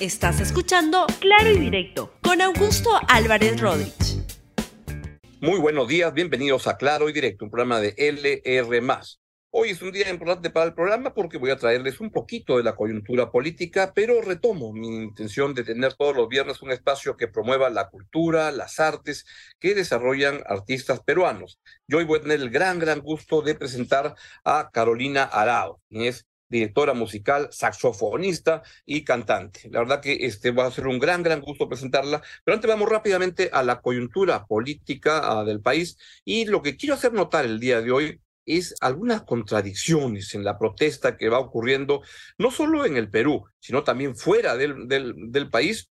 Estás escuchando Claro y Directo con Augusto Álvarez Rodríguez. Muy buenos días, bienvenidos a Claro y Directo, un programa de LR. Hoy es un día importante para el programa porque voy a traerles un poquito de la coyuntura política, pero retomo mi intención de tener todos los viernes un espacio que promueva la cultura, las artes que desarrollan artistas peruanos. Yo hoy voy a tener el gran, gran gusto de presentar a Carolina Arao, quien es directora musical, saxofonista y cantante. La verdad que este va a ser un gran, gran gusto presentarla, pero antes vamos rápidamente a la coyuntura política ah, del país y lo que quiero hacer notar el día de hoy es algunas contradicciones en la protesta que va ocurriendo, no solo en el Perú, sino también fuera del, del, del país.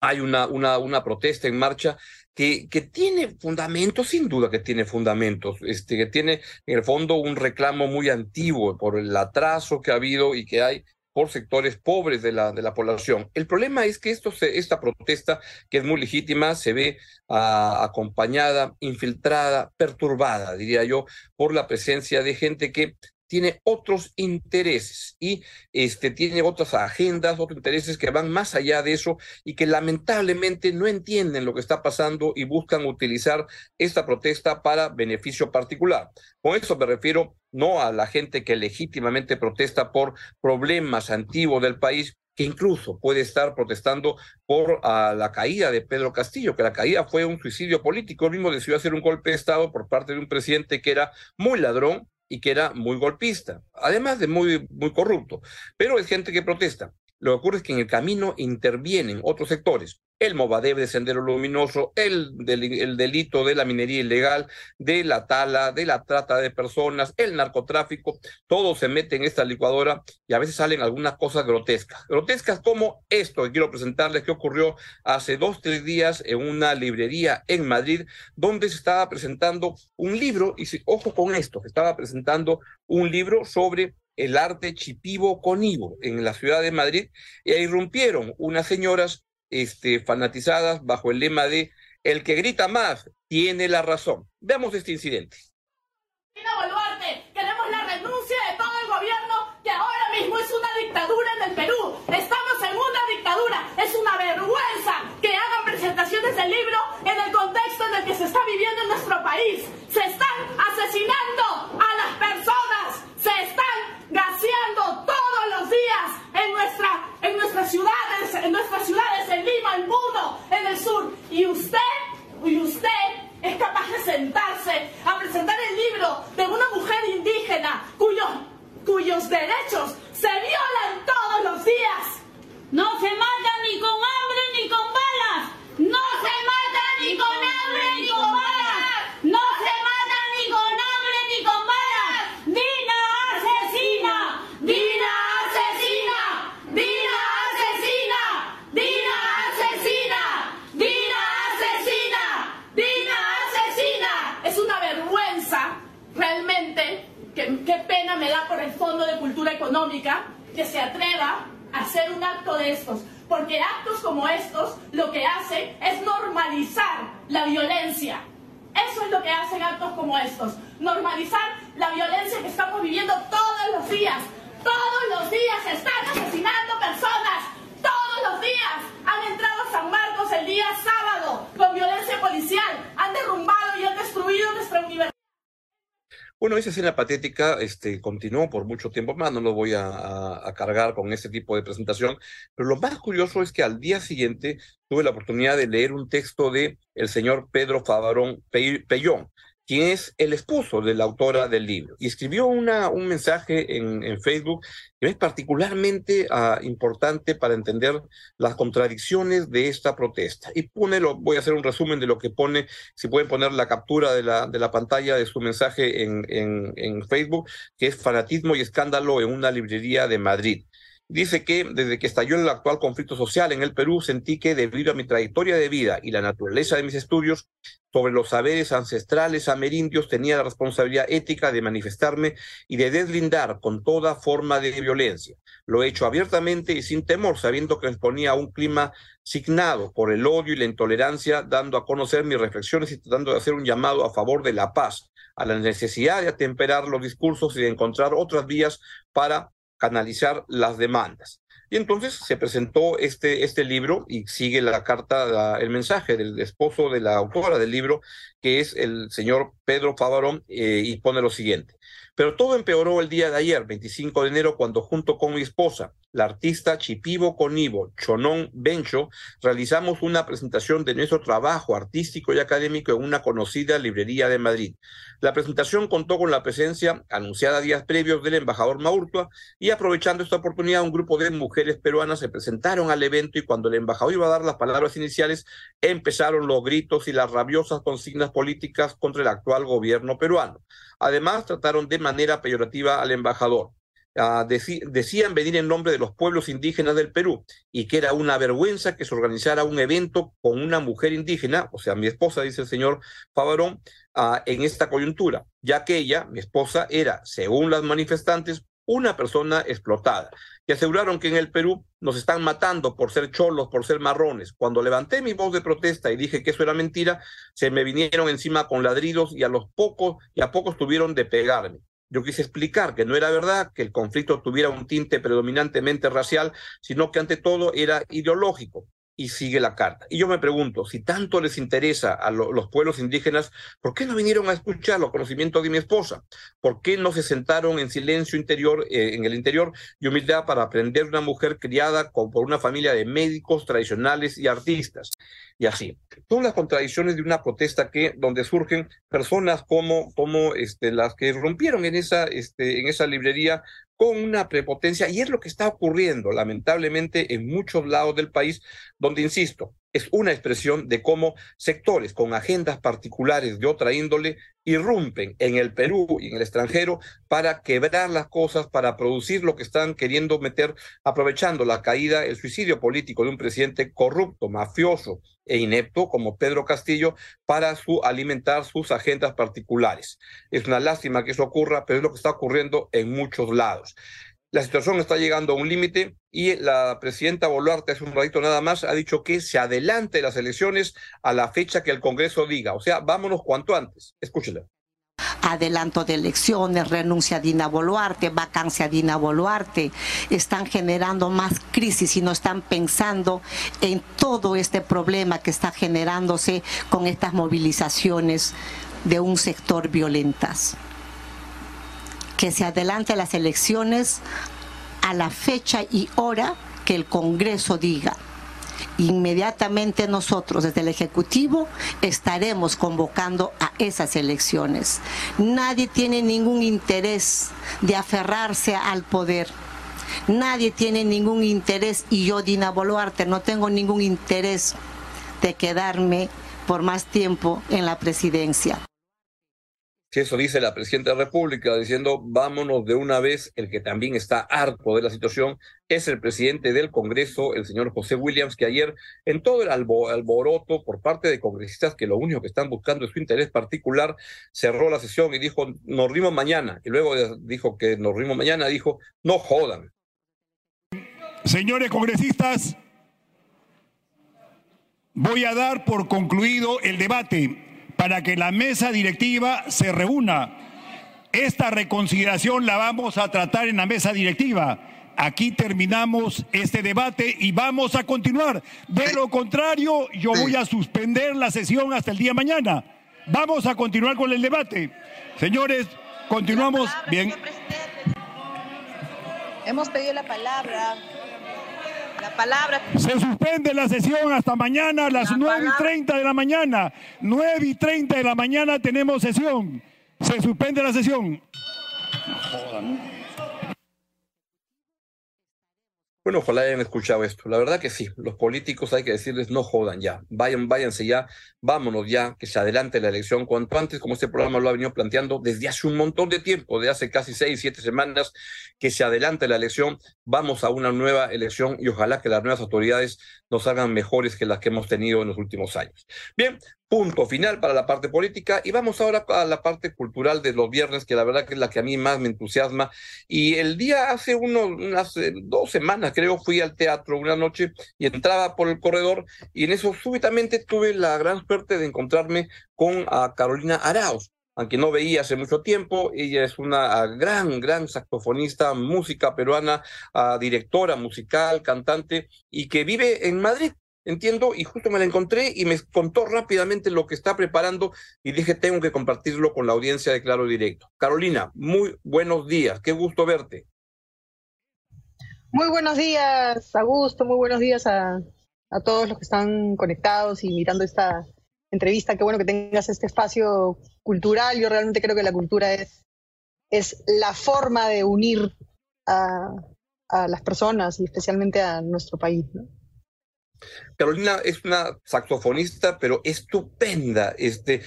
Hay una, una, una protesta en marcha que, que tiene fundamentos, sin duda que tiene fundamentos, este, que tiene en el fondo un reclamo muy antiguo por el atraso que ha habido y que hay por sectores pobres de la, de la población. El problema es que esto se, esta protesta, que es muy legítima, se ve ah, acompañada, infiltrada, perturbada, diría yo, por la presencia de gente que tiene otros intereses y este, tiene otras agendas, otros intereses que van más allá de eso y que lamentablemente no entienden lo que está pasando y buscan utilizar esta protesta para beneficio particular. Con eso me refiero no a la gente que legítimamente protesta por problemas antiguos del país, que incluso puede estar protestando por ah, la caída de Pedro Castillo, que la caída fue un suicidio político, el mismo decidió hacer un golpe de Estado por parte de un presidente que era muy ladrón, y que era muy golpista, además de muy, muy corrupto. Pero es gente que protesta. Lo que ocurre es que en el camino intervienen otros sectores. El Movadeb de Sendero Luminoso, el, el, delito de la minería ilegal, de la tala, de la trata de personas, el narcotráfico, todo se mete en esta licuadora y a veces salen algunas cosas grotescas. Grotescas como esto que quiero presentarles que ocurrió hace dos, tres días en una librería en Madrid, donde se estaba presentando un libro, y ojo con esto, se estaba presentando un libro sobre el arte chipivo conivo en la ciudad de Madrid, y irrumpieron unas señoras este, fanatizadas bajo el lema de el que grita más tiene la razón. Veamos este incidente. queremos la renuncia de todo el gobierno que ahora mismo es una dictadura en el Perú. Estamos en una dictadura. Es una vergüenza que hagan presentaciones del libro en el contexto en el que se está viviendo en nuestro país. Se están asesinando a las personas. Se están gaseando todos los días en, nuestra, en nuestras ciudades, en nuestras ciudades, en Lima, en Puno, en el sur. Y usted, y usted es capaz de sentarse a presentar el libro de una mujer indígena cuyos, cuyos derechos se violan todos los días. No se mata ni con hambre ni con balas. No se mata ni con hambre ni con balas. No se mata ni con hambre ni con balas. Dina asesina. Dina asesina. Dina asesina. Dina asesina. Dina asesina. Dina asesina. Es una vergüenza, realmente. Que, qué pena me da por el Fondo de Cultura Económica que se atreva a hacer un acto de estos. Porque actos como estos lo que hacen es normalizar la violencia. Eso es lo que hacen actos como estos. Normalizar la violencia que estamos viviendo todos los días. Todos los días se están asesinando personas. Todos los días han entrado a San Marcos el día sábado con violencia policial. Han derrumbado y han destruido nuestra universidad. Bueno, esa escena patética este, continuó por mucho tiempo más, no lo voy a, a, cargar con ese tipo de presentación, pero lo más curioso es que al día siguiente tuve la oportunidad de leer un texto de el señor Pedro Favarón Pellón, quien es el esposo de la autora del libro, y escribió una, un mensaje en, Facebook que es particularmente uh, importante para entender las contradicciones de esta protesta. Y pone, lo, voy a hacer un resumen de lo que pone, si pueden poner la captura de la, de la pantalla de su mensaje en, en, en Facebook, que es fanatismo y escándalo en una librería de Madrid. Dice que desde que estalló el actual conflicto social en el Perú, sentí que debido a mi trayectoria de vida y la naturaleza de mis estudios sobre los saberes ancestrales amerindios, tenía la responsabilidad ética de manifestarme y de deslindar con toda forma de violencia. Lo he hecho abiertamente y sin temor, sabiendo que exponía a un clima signado por el odio y la intolerancia, dando a conocer mis reflexiones y tratando de hacer un llamado a favor de la paz, a la necesidad de atemperar los discursos y de encontrar otras vías para canalizar las demandas. Y entonces se presentó este, este libro y sigue la carta, el mensaje del esposo de la autora del libro, que es el señor Pedro Favarón, eh, y pone lo siguiente. Pero todo empeoró el día de ayer, 25 de enero, cuando junto con mi esposa, la artista Chipivo Conivo Chonón Bencho, realizamos una presentación de nuestro trabajo artístico y académico en una conocida librería de Madrid. La presentación contó con la presencia, anunciada días previos, del embajador Maurtua y aprovechando esta oportunidad, un grupo de mujeres peruanas se presentaron al evento y cuando el embajador iba a dar las palabras iniciales, empezaron los gritos y las rabiosas consignas políticas contra el actual gobierno peruano. Además, trataron de manera peyorativa al embajador. Ah, decían venir en nombre de los pueblos indígenas del Perú y que era una vergüenza que se organizara un evento con una mujer indígena, o sea, mi esposa, dice el señor Favarón, ah, en esta coyuntura, ya que ella, mi esposa, era, según las manifestantes, una persona explotada. Y aseguraron que en el Perú nos están matando por ser cholos, por ser marrones. Cuando levanté mi voz de protesta y dije que eso era mentira, se me vinieron encima con ladridos y a los pocos y a pocos tuvieron de pegarme. Yo quise explicar que no era verdad que el conflicto tuviera un tinte predominantemente racial, sino que ante todo era ideológico y sigue la carta. Y yo me pregunto, si tanto les interesa a los pueblos indígenas, ¿por qué no vinieron a escuchar los conocimientos de mi esposa? ¿Por qué no se sentaron en silencio interior, eh, en el interior y humildad para aprender una mujer criada por una familia de médicos tradicionales y artistas? Y así. Son las contradicciones de una protesta que, donde surgen personas como, como este, las que rompieron en esa, este, en esa librería con una prepotencia y es lo que está ocurriendo lamentablemente en muchos lados del país, donde, insisto, es una expresión de cómo sectores con agendas particulares de otra índole irrumpen en el Perú y en el extranjero para quebrar las cosas, para producir lo que están queriendo meter, aprovechando la caída, el suicidio político de un presidente corrupto, mafioso e inepto como Pedro Castillo para su, alimentar sus agendas particulares. Es una lástima que eso ocurra, pero es lo que está ocurriendo en muchos lados. La situación está llegando a un límite y la presidenta Boluarte hace un ratito nada más ha dicho que se adelante las elecciones a la fecha que el Congreso diga. O sea, vámonos cuanto antes. Escúchela adelanto de elecciones, renuncia a Dina Boluarte, vacancia a Dina Boluarte, están generando más crisis y no están pensando en todo este problema que está generándose con estas movilizaciones de un sector violentas que se adelante las elecciones a la fecha y hora que el Congreso diga. Inmediatamente nosotros desde el Ejecutivo estaremos convocando a esas elecciones. Nadie tiene ningún interés de aferrarse al poder. Nadie tiene ningún interés, y yo, Dina Boluarte, no tengo ningún interés de quedarme por más tiempo en la presidencia si eso dice la presidenta de la República, diciendo vámonos de una vez, el que también está harto de la situación es el presidente del Congreso, el señor José Williams, que ayer en todo el alboroto por parte de congresistas que lo único que están buscando es su interés particular, cerró la sesión y dijo nos rimos mañana, y luego dijo que nos rimos mañana, dijo no jodan. Señores congresistas, voy a dar por concluido el debate para que la mesa directiva se reúna. Esta reconsideración la vamos a tratar en la mesa directiva. Aquí terminamos este debate y vamos a continuar. De lo contrario, yo voy a suspender la sesión hasta el día de mañana. Vamos a continuar con el debate. Señores, continuamos. Bien. Hemos pedido la palabra palabra. Se suspende la sesión hasta mañana a las nueve y 30 de la mañana. 9 y 30 de la mañana tenemos sesión. Se suspende la sesión. Bueno, ojalá hayan escuchado esto. La verdad que sí, los políticos hay que decirles no jodan ya, vayan, váyanse ya, vámonos ya, que se adelante la elección cuanto antes, como este programa lo ha venido planteando desde hace un montón de tiempo, de hace casi seis, siete semanas, que se adelante la elección, vamos a una nueva elección y ojalá que las nuevas autoridades nos hagan mejores que las que hemos tenido en los últimos años. Bien, punto final para la parte política y vamos ahora a la parte cultural de los viernes, que la verdad que es la que a mí más me entusiasma. Y el día hace unas eh, dos semanas, creo, fui al teatro una noche y entraba por el corredor y en eso súbitamente tuve la gran suerte de encontrarme con Carolina Arauz. Aunque no veía hace mucho tiempo. Ella es una ah, gran, gran saxofonista, música peruana, ah, directora musical, cantante, y que vive en Madrid. Entiendo, y justo me la encontré y me contó rápidamente lo que está preparando y dije, tengo que compartirlo con la audiencia de Claro Directo. Carolina, muy buenos días, qué gusto verte. Muy buenos días, Augusto, muy buenos días a, a todos los que están conectados y mirando esta entrevista. Qué bueno que tengas este espacio cultural. Yo realmente creo que la cultura es, es la forma de unir a, a las personas y especialmente a nuestro país. Carolina es una saxofonista, pero estupenda. Este,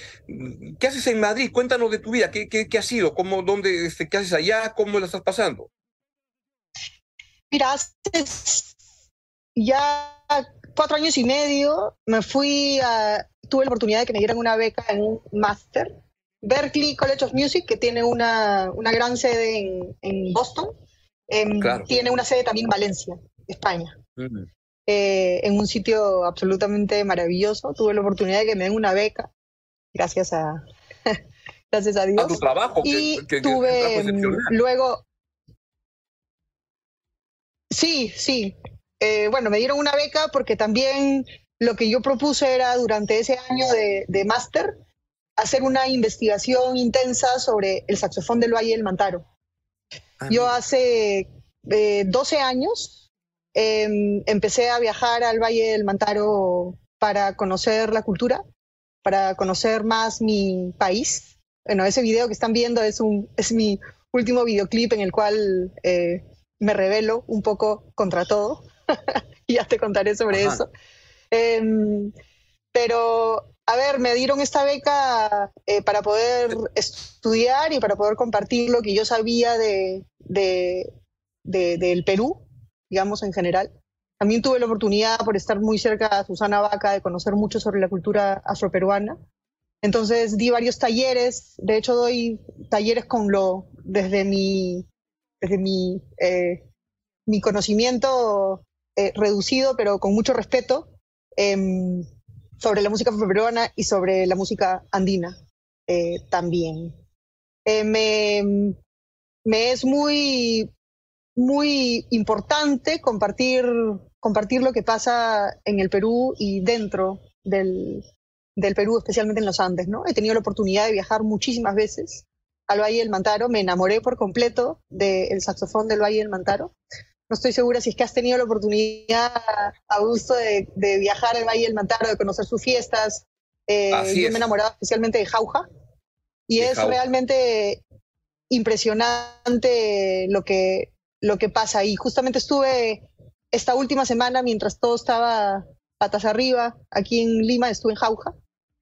¿Qué haces en Madrid? Cuéntanos de tu vida. ¿Qué, qué, qué ha sido? ¿Cómo, dónde, este, ¿Qué haces allá? ¿Cómo la estás pasando? Mira, hace ya cuatro años y medio me fui a, tuve la oportunidad de que me dieran una beca en un máster. Berkeley College of Music, que tiene una, una gran sede en, en Boston, em, tiene una sede también en Valencia, España. Mm. Eh, en un sitio absolutamente maravilloso. Tuve la oportunidad de que me den una beca, gracias a, gracias a Dios. A tu trabajo. Y tuve luego... Sí, sí. Eh, bueno, me dieron una beca porque también lo que yo propuse era durante ese año de, de máster hacer una investigación intensa sobre el saxofón del Valle del Mantaro. Ah, yo hace 12 eh, años em, empecé a viajar al Valle del Mantaro para conocer la cultura, para conocer más mi país. Bueno, ese video que están viendo es, un, es mi último videoclip en el cual eh, me revelo un poco contra todo. y ya te contaré sobre eso. Em, pero, a ver, me dieron esta beca eh, para poder estudiar y para poder compartir lo que yo sabía de, de, del Perú, digamos, en general. También tuve la oportunidad, por estar muy cerca de Susana Vaca, de conocer mucho sobre la cultura afroperuana. Entonces di varios talleres, de hecho doy talleres con lo, desde mi, desde mi, eh, mi conocimiento eh, reducido, pero con mucho respeto, Em, sobre la música peruana y sobre la música andina eh, también. Eh, me, me, es muy, muy importante compartir, compartir lo que pasa en el Perú y dentro del, del Perú, especialmente en los Andes. ¿no? He tenido la oportunidad de viajar muchísimas veces al Valle del Mantaro, me enamoré por completo del saxofón del Valle del Mantaro no estoy segura si es que has tenido la oportunidad, Augusto, de, de viajar al Valle del Mantaro, de conocer sus fiestas. Eh, yo me he enamorado especialmente de Jauja. Y es realmente impresionante lo que, lo que pasa ahí. Justamente estuve esta última semana, mientras todo estaba patas arriba, aquí en Lima, estuve en Jauja,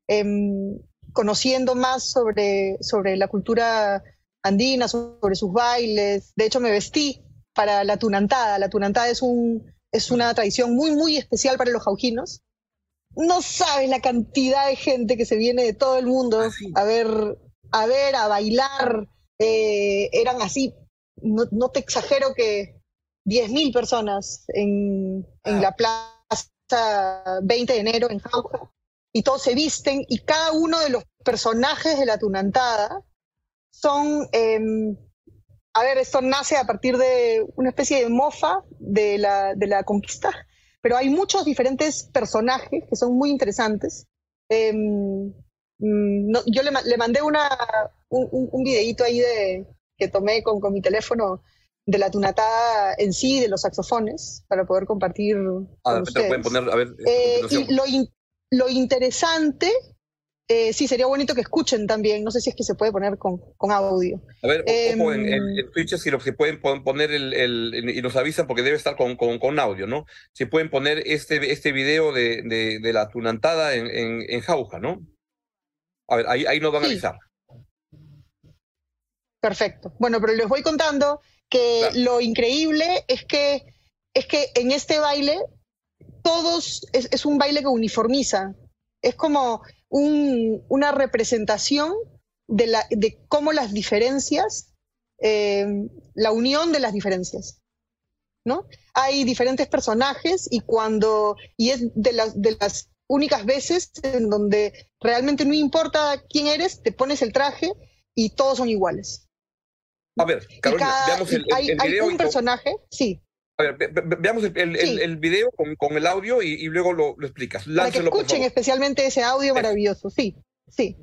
em, conociendo más sobre, sobre la cultura andina, sobre sus bailes. De hecho, me vestí para la tunantada. La tunantada es, un, es una tradición muy, muy especial para los jaujinos. No sabes la cantidad de gente que se viene de todo el mundo ah, a ver, a ver, a bailar. Eh, eran así, no, te exagero que 10.000 personas en, en ah. la plaza 20 de enero en Jauja y todos se visten y cada uno de los personajes de la tunantada son em, a ver, esto nace a partir de una especie de mofa de la, de la conquista, pero hay muchos diferentes personajes que son muy interesantes. Em, mm, yo le, mandé una, un, un, videíto ahí de, que tomé con, con mi teléfono de la tunatada en sí, de los saxofones, para poder compartir. Ah, con ustedes. Poner, a ver, eh, y lo, lo interesante eh, sí, sería bonito que escuchen también. No sé si es que se puede poner con, con audio. A ver, ojo en, en, Twitch si, lo, si pueden poner el, el, y nos avisan porque debe estar con, con, con, audio, ¿no? Si pueden poner este, este video de, de, de la tunantada en, en, en, Jauja, ¿no? A ver, ahí, ahí nos van a avisar. Perfecto. Bueno, pero les voy contando que lo increíble es que, es que en este baile todos, es, es un baile que uniformiza. Es como una representación de, la, de cómo las diferencias, eh, la unión de las diferencias. ¿no? Hay diferentes personajes y cuando, y es de las, de las únicas veces en donde realmente no importa quién eres, te pones el traje y todos son iguales. A ver, Carolina, veamos el, hay, video. Hay un personaje, sí. A ver, veamos el, video con, el audio y, luego lo, explicas. Para que escuchen especialmente ese audio maravilloso, sí, sí.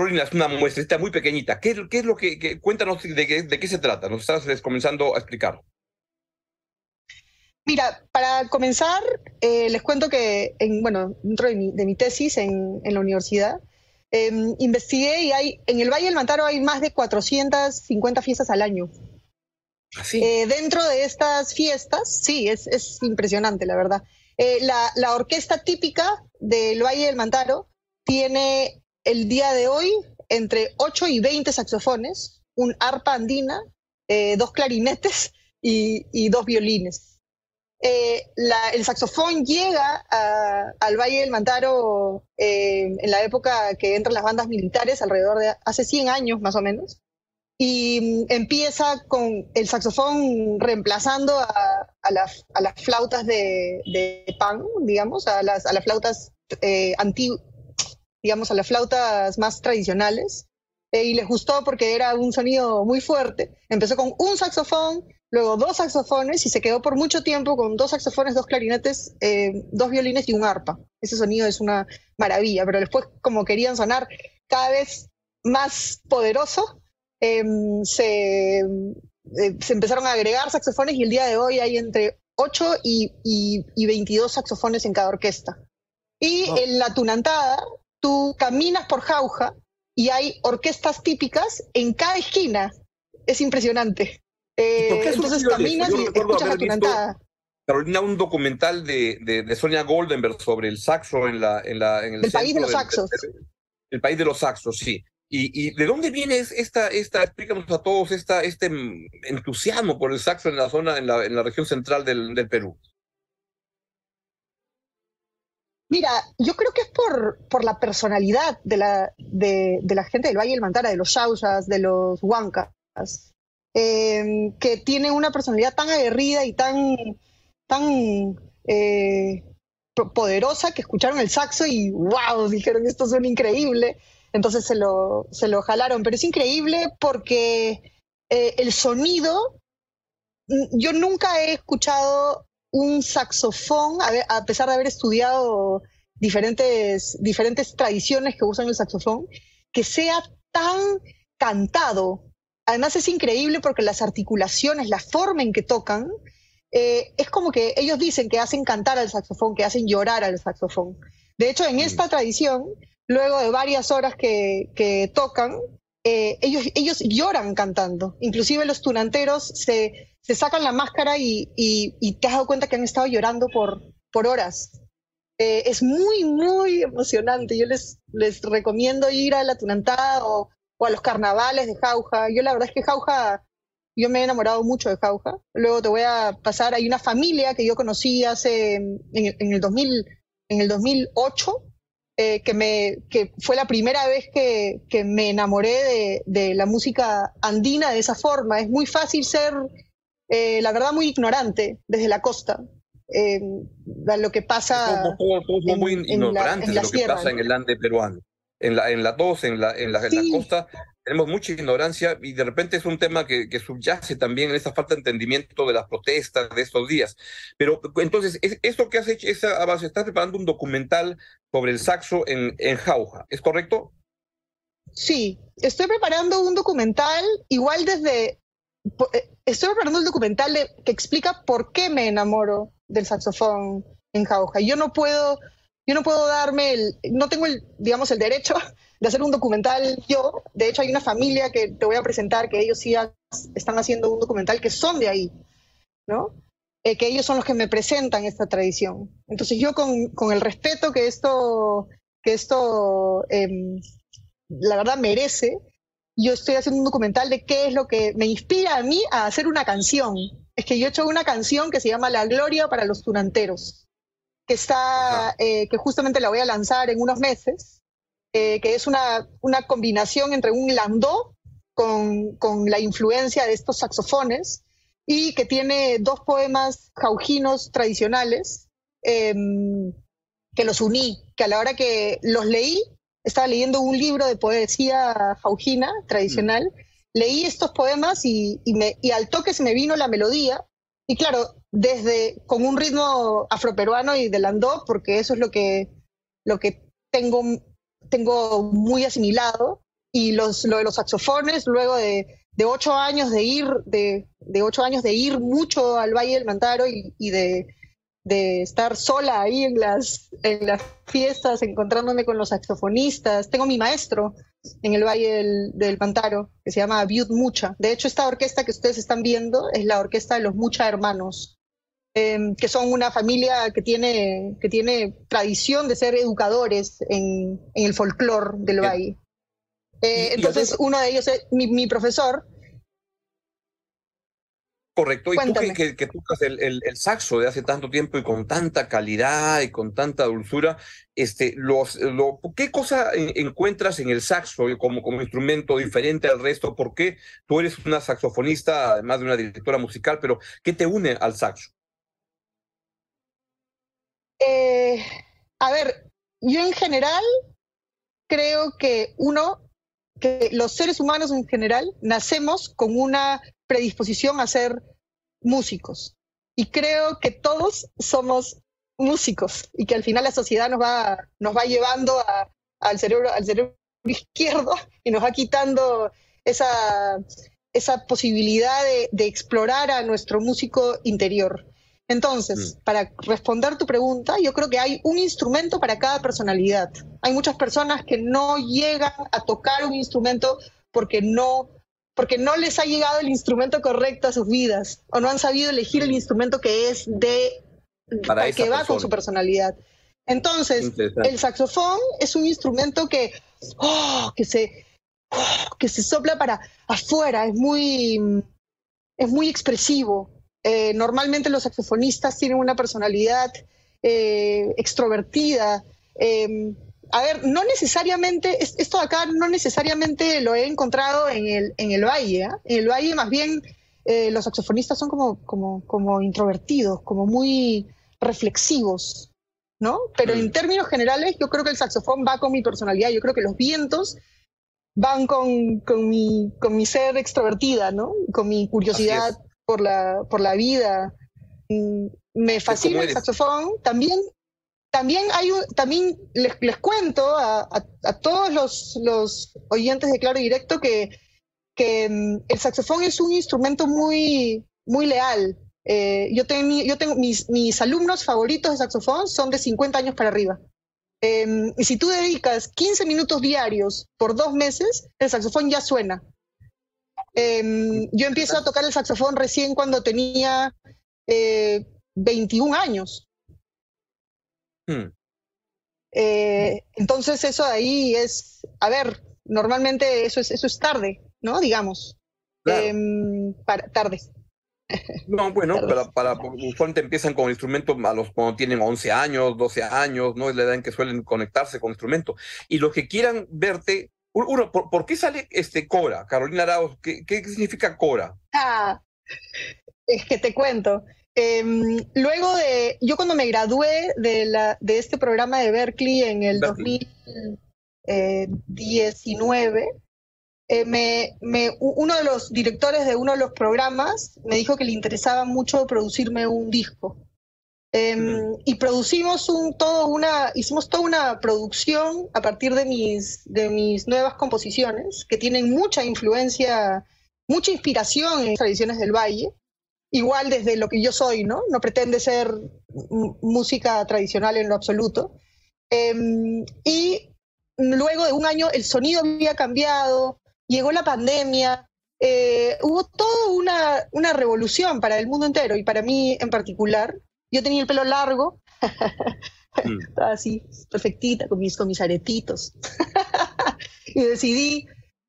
Carolina, es una muestrita muy pequeñita. ¿Qué, es lo que, cuéntanos de, qué se trata? Nos estás comenzando a explicar. Mira, para comenzar, eh, les cuento que, en, bueno, dentro de mi, tesis en, la universidad, em, investigué y hay, en el Valle del Mantaro hay más de 450 fiestas al año. ¿Ah, eh, dentro de estas fiestas, sí, es, es impresionante, la verdad. Eh, la, la orquesta típica del Valle del Mantaro tiene el día de hoy entre 8 y 20 saxofones, un arpa andina, eh, dos clarinetes y, dos violines. Eh, el saxofón llega al Valle del Mantaro eh, en la época que entran las bandas militares, alrededor de hace 100 años más o menos, y mm, empieza con el saxofón reemplazando a, las, flautas de, pan, digamos, a las, a las flautas antiguas digamos, a las flautas más tradicionales. Eh, y les gustó porque era un sonido muy fuerte. Empezó con un saxofón, luego dos saxofones y se quedó por mucho tiempo con dos saxofones, dos clarinetes, eh, dos violines y un arpa. Ese sonido es una maravilla, pero después como querían sonar cada vez más poderoso, em, se, eh, se, empezaron a agregar saxofones y el día de hoy hay entre 8 y, y, 22 saxofones en cada orquesta. Y en la tunantada tú caminas por Jauja y hay orquestas típicas en cada esquina. Es impresionante. Eh, entonces caminas y escuchas la tunantada. Carolina, un documental de, de, Sonia Goldenberg sobre el saxo en, la, en, la, en el, país de los saxos. el país de los saxos, sí. ¿Y, ¿Y, de dónde viene esta, esta, explícanos a todos, esta, este entusiasmo por el saxo en la zona, en la, en la región central del, del Perú? Mira, yo creo que es por, por la personalidad de la, de, la gente del Valle del Mantara, de los Shausas, de los Huancas, em, que tienen una personalidad tan aguerrida y tan, tan eh, poderosa que escucharon el saxo y wow, dijeron esto suena increíble. Entonces se lo, se lo jalaron. Pero es increíble porque eh, el sonido, yo nunca he escuchado un saxofón, a, pesar de haber estudiado diferentes, diferentes tradiciones que usan el saxofón, que sea tan cantado. Además es increíble porque las articulaciones, la forma en que tocan, eh, es como que ellos dicen que hacen cantar al saxofón, que hacen llorar al saxofón. De hecho, en esta tradición, luego de varias horas que, que tocan, eh, ellos, ellos lloran cantando. Inclusive los tunanteros se, se sacan la máscara y, y, te has dado cuenta que han estado llorando por, por horas. Eh, es muy, muy emocionante. Yo les, les recomiendo ir a la Tunantada o, o, a los carnavales de Jauja. Yo la verdad es que Jauja, yo me he enamorado mucho de Jauja. Luego te voy a pasar, hay una familia que yo conocí hace, en, en el, 2000, en el 2008, eh, que, me, que fue la primera vez que, que me enamoré de, de la música andina de esa forma. Es muy fácil ser eh, la verdad, muy ignorante desde la costa. Eh, lo que pasa. Todos, somos muy ignorantes de lo que pasa en el ande peruano. En la, en la 2, en la, en la, costa, tenemos mucha ignorancia y de repente es un tema que, subyace también en esa falta de entendimiento de las protestas de estos días. Pero entonces, esto que has hecho, esa, estás preparando un documental sobre el saxo en, en Jauja, ¿es correcto? Sí, estoy preparando un documental igual desde... Eh, estoy preparando un documental que explica por qué me enamoro del saxofón en Jauja. Yo no puedo yo no puedo darme el, no tengo el, digamos, el derecho de hacer un documental yo. De hecho, hay una familia que te voy a presentar que ellos sí están haciendo un documental que son de ahí, ¿no? Eh, que ellos son los que me presentan esta tradición. Entonces yo con, con el respeto que esto, que esto em, la verdad merece, yo estoy haciendo un documental de qué es lo que me inspira a mí a hacer una canción. Es que yo he hecho una canción que se llama La Gloria para los Tunanteros que está, eh, que justamente la voy a lanzar en unos meses, eh, que es una, una combinación entre un landó con, con la influencia de estos saxofones y que tiene dos poemas jaujinos tradicionales em, que los uní, que a la hora que los leí, estaba leyendo un libro de poesía jaujina tradicional, mm. leí estos poemas y, y, me, y al toque se me vino la melodía y claro, desde con un ritmo afroperuano y del andó, porque eso es lo que, lo que tengo, tengo muy asimilado. Y los, lo de los saxofones, luego de, de ocho años de ir, de, de, ocho años de ir mucho al Valle del Mantaro y, de, de estar sola ahí en las, en las fiestas, encontrándome con los saxofonistas. Tengo mi maestro en el Valle del, Pantaro, que se llama Viud Mucha. De hecho, esta orquesta que ustedes están viendo es la orquesta de los Mucha Hermanos, em, que son una familia que tiene, que tiene tradición de ser educadores en, el folclore del Valle. Eh, entonces, uno de ellos es mi profesor, Correcto, y tú que, que, tocas el, el, saxo de hace tanto tiempo y con tanta calidad y con tanta dulzura, este, los, lo, ¿qué cosa encuentras en el saxo como, como instrumento diferente al resto? ¿Por qué tú eres una saxofonista, además de una directora musical, pero qué te une al saxo? Eh, a ver, yo en general creo que uno, que los seres humanos en general nacemos con una predisposición a ser músicos. Y creo que todos somos músicos y que al final la sociedad nos va, nos va llevando al, cerebro, al cerebro izquierdo y nos va quitando esa, esa posibilidad de, explorar a nuestro músico interior. Entonces, mm. para responder tu pregunta, yo creo que hay un instrumento para cada personalidad. Hay muchas personas que no llegan a tocar un instrumento porque no porque no les ha llegado el instrumento correcto a sus vidas o no han sabido elegir el instrumento que es de para que va con su personalidad. Entonces, el saxofón es un instrumento que, oh, que, se, oh, que se sopla para afuera, es muy, es muy expresivo. Eh, normalmente los saxofonistas tienen una personalidad eh, extrovertida. Em, a ver, no necesariamente, esto de acá no necesariamente lo he encontrado en el, en el valle. ¿ah? En el valle más bien eh, los saxofonistas son como, como, como introvertidos, como muy reflexivos, ¿no? Pero en mm. términos generales yo creo que el saxofón va con mi personalidad, yo creo que los vientos van con, con, mi, con mi ser extrovertida, ¿no? Con mi curiosidad por la, por la vida. Mm, me fascina el saxofón. También también hay un, también les, les cuento a, a, todos los, los, oyentes de Claro y Directo que, que mm, el saxofón es un instrumento muy, muy leal. Eh, yo, tengo, yo tengo mis, mis alumnos favoritos de saxofón son de 50 años para arriba. Em, y si tú dedicas 15 minutos diarios por dos meses, el saxofón ya suena. Em, yo empiezo a tocar el saxofón recién cuando tenía eh, 21 años. Hmm. Eh, entonces eso ahí es, a ver, normalmente eso es, eso es tarde, ¿no? Digamos. Em, para, tarde. No, bueno, para, para, usualmente empiezan con instrumentos a los cuando tienen 11 años, 12 años, ¿no? Es la edad en que suelen conectarse con instrumentos. Y los que quieran verte, uno, ¿por, qué sale este Cora, Carolina Arauz? ¿Qué, ¿Qué, significa Cora? Ah, es que te cuento. Em, luego de, yo cuando me gradué de, la, de este programa de Berkeley en el 2019, eh, me, me- u- uno de los directores de uno de los programas me dijo que le interesaba mucho producirme un disco. Em, y producimos un, todo una, hicimos toda una producción a partir de mis, de mis nuevas composiciones, que tienen mucha influencia, mucha inspiración en tradiciones del valle, igual desde lo que yo soy, ¿no? No pretende ser música tradicional en lo absoluto. Em, y luego de un año el sonido había cambiado, llegó la pandemia, eh, hubo toda una, una revolución para el mundo entero y para mí en particular. Yo tenía el pelo largo, Mm. así, perfectita, con mis, con mis aretitos. y decidí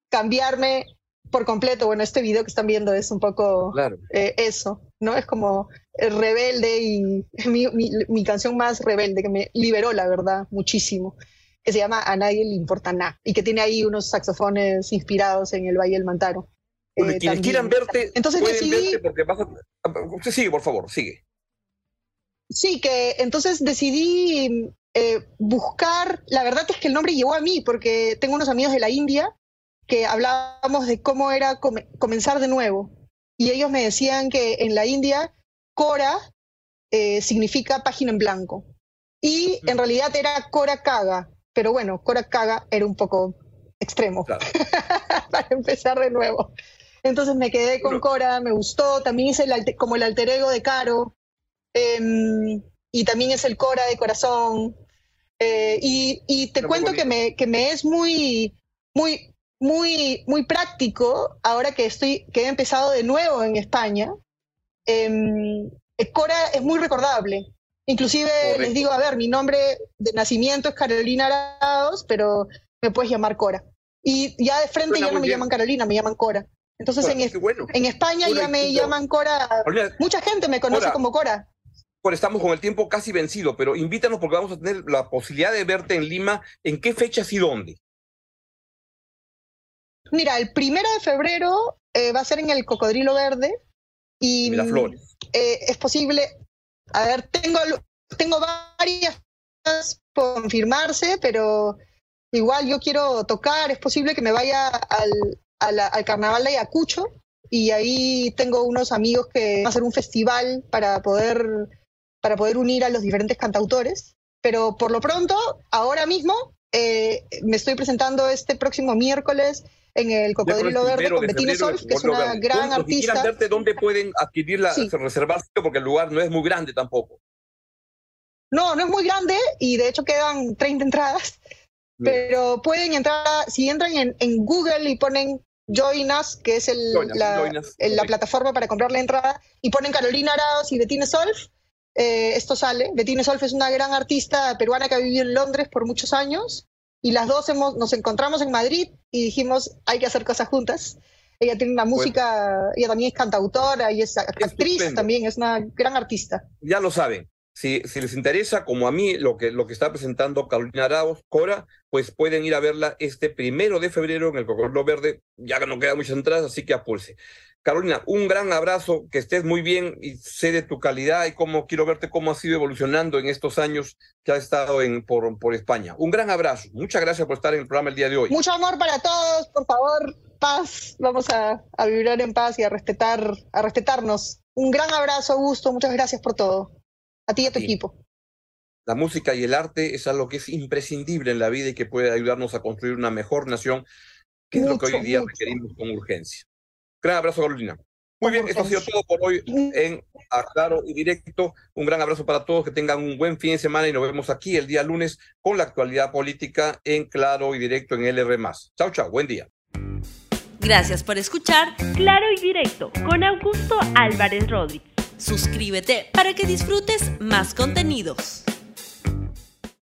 cambiarme por completo. Bueno, este video que están viendo es un poco Claro. eh, eso, ¿no? Es como rebelde y mi, mi- mi canción más rebelde que me liberó, la verdad, muchísimo, que se llama A nadie le importa nada y que tiene ahí unos saxofones inspirados en el Valle del Mantaro. Bueno, Eh, y quienes también. quieran verte, Entonces pueden decidí- verte porque vas a... Usted sigue, por favor, sigue. Sí, que entonces decidí eh, buscar, la verdad es que el nombre llegó a mí porque tengo unos amigos de la India que hablábamos de cómo era come- comenzar de nuevo. Y ellos me decían que en la India, Cora eh, significa página en blanco. Y en realidad era Cora Kaga, pero bueno, Cora Kaga era un poco extremo Claro. para empezar de nuevo. Entonces me quedé con. Cora, me gustó, también hice el como el alter ego de Caro, em, y también es el Cora de corazón. Eh, y, y te cuento que me, que me es muy, muy, muy, muy práctico ahora que estoy, que he empezado de nuevo en España. Em, eh, Cora es muy recordable. Inclusive Correcto. les digo, a ver, mi nombre de nacimiento es Carolina Arauz, pero me puedes llamar Cora. Y ya de frente Suena ya no me bien. llaman Carolina, me llaman Cora. Entonces Bueno, en, es- qué bueno. en España ya me llaman Cora. Mucha gente me conoce Cora. como Cora. Bueno, estamos con el tiempo casi vencido, pero invítanos porque vamos a tener la posibilidad de verte en Lima. ¿En qué fechas y dónde? Mira, el primero de febrero eh, va a ser en el Cocodrilo Verde. Y Miraflores. eh, es posible. A ver, tengo, tengo varias por confirmarse, pero igual yo quiero tocar. Es posible que me vaya al, a la- al carnaval de Ayacucho y ahí tengo unos amigos que van a hacer un festival para poder, para poder unir a los diferentes cantautores. Pero por lo pronto, ahora mismo, eh, me estoy presentando este próximo miércoles en el Cocodrilo Verde con el Solf, que es una Verde. gran Los que quieran artista. verte, ¿dónde pueden adquirirla, Sí. reservar sitio? Porque el lugar no es muy grande tampoco. No, no es muy grande y de hecho quedan 30 entradas, pero pueden entrar, si entran en, en Google y ponen Join Us, que es el- Join Us, la, Join Us, la plataforma para comprar la entrada, y ponen Carolina Arauz y Bettine Solf, eh, esto sale. Bettine Solf es una gran artista peruana que ha vivido en Londres por muchos años y las dos hemos, nos encontramos en Madrid y dijimos hay que hacer cosas juntas. Ella tiene una música, ella también es cantautora y es actriz también, es una gran artista. Ya lo saben. Si, si les interesa, como a mí, lo que, lo que está presentando Carolina Arauz, Cora, pues pueden ir a verla este primero de febrero en el Cocodrilo Verde. Ya que no quedan muchas entradas, así que apulse. Carolina, un gran abrazo, que estés muy bien y sé de tu calidad y cómo quiero verte cómo has ido evolucionando en estos años que has estado en, por, por España. Un gran abrazo. Muchas gracias por estar en el programa el día de hoy. Mucho amor para todos, por favor, paz. Vamos a, a vibrar en paz y a respetar, a respetarnos. Un gran abrazo, Augusto. Muchas gracias por todo. A ti y a tu Sí. equipo. La música y el arte es algo que es imprescindible en la vida y que puede ayudarnos a construir una mejor nación, que es lo que hoy día mucho. requerimos con urgencia. Gran abrazo, Carolina. Muy bien, esto ha sido todo por hoy en Aclaro y Directo. Un gran abrazo para todos, que tengan un buen fin de semana y nos vemos aquí el día lunes con la actualidad política en Claro y Directo en LR+. Chao, chao, buen día. Gracias por escuchar Claro y directo con Augusto Álvarez Rodríguez. Suscríbete para que disfrutes más contenidos.